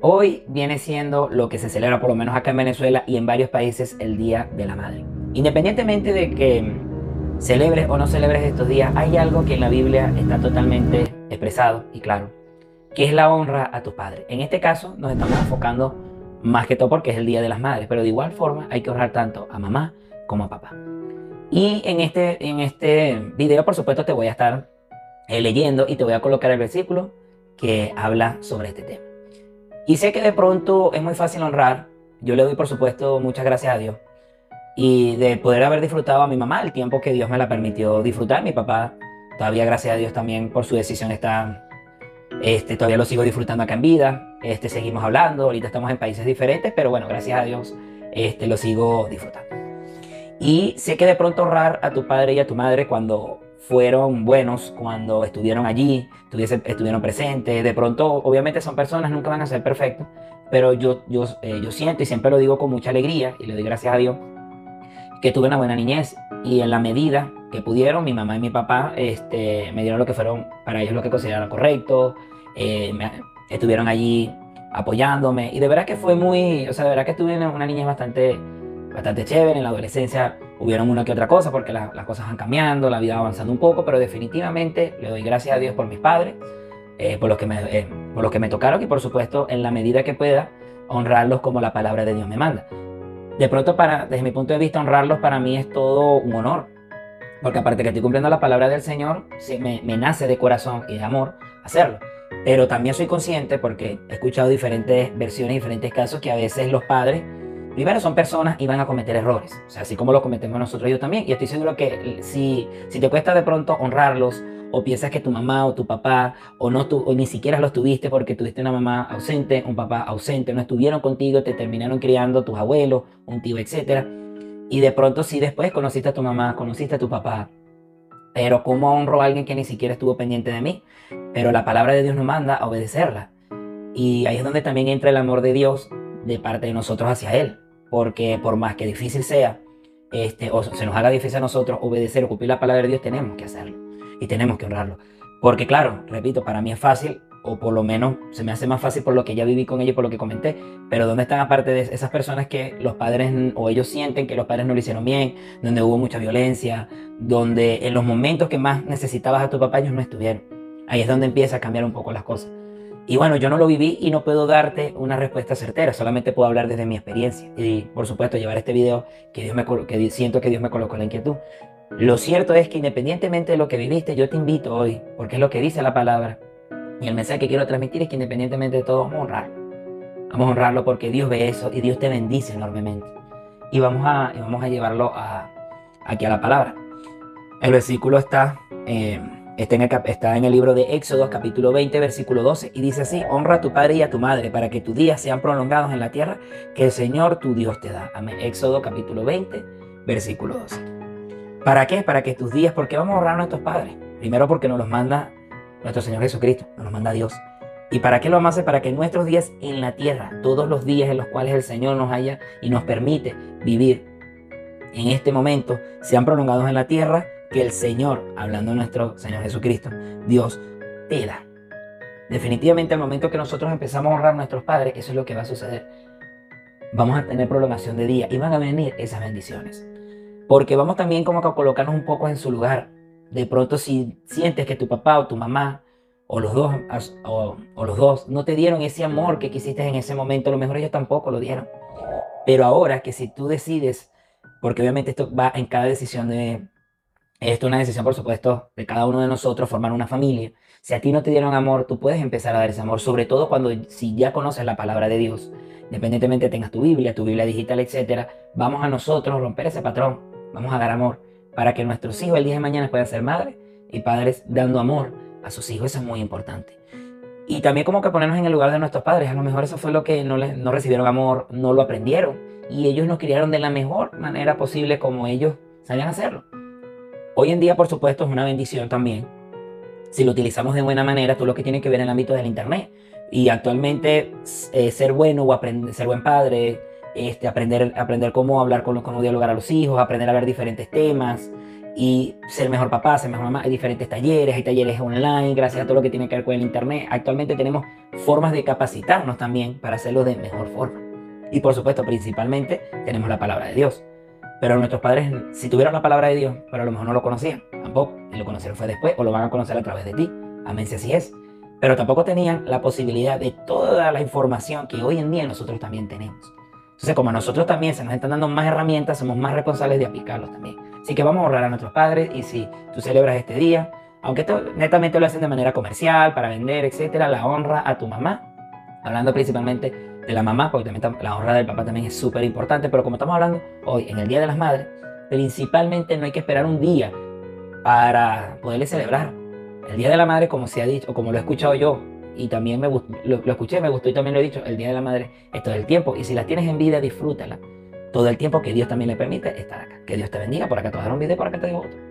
Hoy viene siendo lo que se celebra por lo menos acá en Venezuela y en varios países el Día de la Madre. Independientemente de que celebres o no celebres estos días, hay algo que en la Biblia está totalmente expresado y claro, que es la honra a tus padres. En este caso nos estamos enfocando más que todo porque es el Día de las Madres, pero de igual forma hay que honrar tanto a mamá como a papá. Y en este, en este video, por supuesto, te voy a estar eh, leyendo y te voy a colocar el versículo que habla sobre este tema. Y sé que de pronto es muy fácil honrar. Yo le doy, por supuesto, muchas gracias a Dios. Y de poder haber disfrutado a mi mamá el tiempo que Dios me la permitió disfrutar. Mi papá, todavía gracias a Dios también por su decisión está, este, todavía lo sigo disfrutando acá en vida. Este, seguimos hablando, ahorita estamos en países diferentes, pero bueno, gracias a Dios este, lo sigo disfrutando. Y sé que de pronto honrar a tu padre y a tu madre cuando fueron buenos cuando estuvieron allí, estuvieron presentes. De pronto, obviamente son personas, nunca van a ser perfectos, pero yo, yo, eh, yo siento y siempre lo digo con mucha alegría y le doy gracias a Dios que tuve una buena niñez y en la medida que pudieron, mi mamá y mi papá este, me dieron lo que fueron para ellos lo que consideraron correcto, eh, estuvieron allí apoyándome y de verdad que fue muy, o sea, de verdad que tuve una niñez bastante, bastante chévere en la adolescencia Hubieron una que otra cosa porque las cosas van cambiando, la vida va avanzando un poco, pero definitivamente le doy gracias a Dios por mis padres, eh, por, los que me, eh, por los que me tocaron y por supuesto en la medida que pueda honrarlos como la palabra de Dios me manda. De pronto, para, desde mi punto de vista, honrarlos para mí es todo un honor, porque aparte que estoy cumpliendo la palabra del Señor, me, me nace de corazón y de amor hacerlo. Pero también soy consciente, porque he escuchado diferentes versiones, diferentes casos, que a veces los padres Primero son personas y van a cometer errores, o sea, así como lo cometemos nosotros yo también. Y estoy seguro que si, si te cuesta de pronto honrarlos o piensas que tu mamá o tu papá o no tu, o ni siquiera los tuviste porque tuviste una mamá ausente, un papá ausente, no estuvieron contigo, te terminaron criando tus abuelos, un tío, etc. Y de pronto si después conociste a tu mamá, conociste a tu papá, pero ¿cómo honro a alguien que ni siquiera estuvo pendiente de mí? Pero la palabra de Dios nos manda a obedecerla. Y ahí es donde también entra el amor de Dios de parte de nosotros hacia Él porque por más que difícil sea, este, o se nos haga difícil a nosotros obedecer o cumplir la palabra de Dios, tenemos que hacerlo y tenemos que honrarlo. Porque claro, repito, para mí es fácil, o por lo menos se me hace más fácil por lo que ya viví con ellos, por lo que comenté, pero ¿dónde están aparte de esas personas que los padres o ellos sienten que los padres no lo hicieron bien, donde hubo mucha violencia, donde en los momentos que más necesitabas a tu papá ellos no estuvieron? Ahí es donde empieza a cambiar un poco las cosas. Y bueno, yo no lo viví y no puedo darte una respuesta certera, solamente puedo hablar desde mi experiencia y por supuesto llevar este video que, Dios me, que siento que Dios me colocó la inquietud. Lo cierto es que independientemente de lo que viviste, yo te invito hoy, porque es lo que dice la palabra, y el mensaje que quiero transmitir es que independientemente de todo, vamos a honrarlo. Vamos a honrarlo porque Dios ve eso y Dios te bendice enormemente. Y vamos a, vamos a llevarlo a, aquí a la palabra. El versículo está... Eh, Está en, el, libro de Éxodo, capítulo 20, versículo 12, y dice así, honra a tu padre y a tu madre para que tus días sean prolongados en la tierra que el Señor tu Dios te da. Amén. Éxodo, capítulo 20, versículo 12. ¿Para qué? Para que tus días, ¿por qué vamos a honrar a nuestros padres? Primero porque nos los manda nuestro Señor Jesucristo, nos los manda Dios. ¿Y para qué lo hacer? Para que nuestros días en la tierra, todos los días en los cuales el Señor nos haya y nos permite vivir en este momento, sean prolongados en la tierra que el Señor, hablando de nuestro Señor Jesucristo, Dios te da. Definitivamente al momento que nosotros empezamos a honrar a nuestros padres, eso es lo que va a suceder. Vamos a tener prolongación de día y van a venir esas bendiciones. Porque vamos también como a colocarnos un poco en su lugar. De pronto si sientes que tu papá o tu mamá o los dos o, o los dos no te dieron ese amor que quisiste en ese momento, a lo mejor ellos tampoco lo dieron. Pero ahora que si tú decides, porque obviamente esto va en cada decisión de, esto es una decisión, por supuesto, de cada uno de nosotros, formar una familia. Si a ti no te dieron amor, tú puedes empezar a dar ese amor, sobre todo cuando si ya conoces la palabra de Dios, independientemente tengas tu Biblia, tu Biblia digital, etcétera, vamos a nosotros romper ese patrón, vamos a dar amor para que nuestros hijos el día de mañana puedan ser madres y padres dando amor a sus hijos, eso es muy importante. Y también como que ponernos en el lugar de nuestros padres, a lo mejor eso fue lo que no, les, no recibieron amor, no lo aprendieron y ellos nos criaron de la mejor manera posible como ellos sabían hacerlo. Hoy en día, por supuesto, es una bendición también. Si lo utilizamos de buena manera, todo lo que tiene que ver en el ámbito del Internet. Y actualmente eh, ser bueno o ser buen padre, este, aprender, aprender cómo hablar con cómo dialogar a los hijos, aprender a ver diferentes temas y ser mejor papá, ser mejor mamá. Hay diferentes talleres, hay talleres online, gracias a todo lo que tiene que ver con el Internet. Actualmente tenemos formas de capacitarnos también para hacerlo de mejor forma. Y por supuesto, principalmente, tenemos la palabra de Dios. Pero nuestros padres, si tuvieron la palabra de Dios, pero a lo mejor no lo conocían, tampoco. Y lo conocieron fue después, o lo van a conocer a través de ti. Amén si así es. Pero tampoco tenían la posibilidad de toda la información que hoy en día nosotros también tenemos. Entonces, como a nosotros también se nos están dando más herramientas, somos más responsables de aplicarlos también. Así que vamos a honrar a nuestros padres y si tú celebras este día, aunque esto netamente lo hacen de manera comercial, para vender, etcétera, la honra a tu mamá, hablando principalmente de la mamá, porque también la honra del papá también es súper importante, pero como estamos hablando hoy en el Día de las Madres, principalmente no hay que esperar un día para poderle celebrar. El Día de la Madre, como se ha dicho, o como lo he escuchado yo, y también me lo, lo, escuché, me gustó y también lo he dicho, el Día de la Madre es todo el tiempo. Y si la tienes en vida, disfrútala. Todo el tiempo que Dios también le permite estar acá. Que Dios te bendiga. Por acá te voy a dar un video, por acá te digo otro.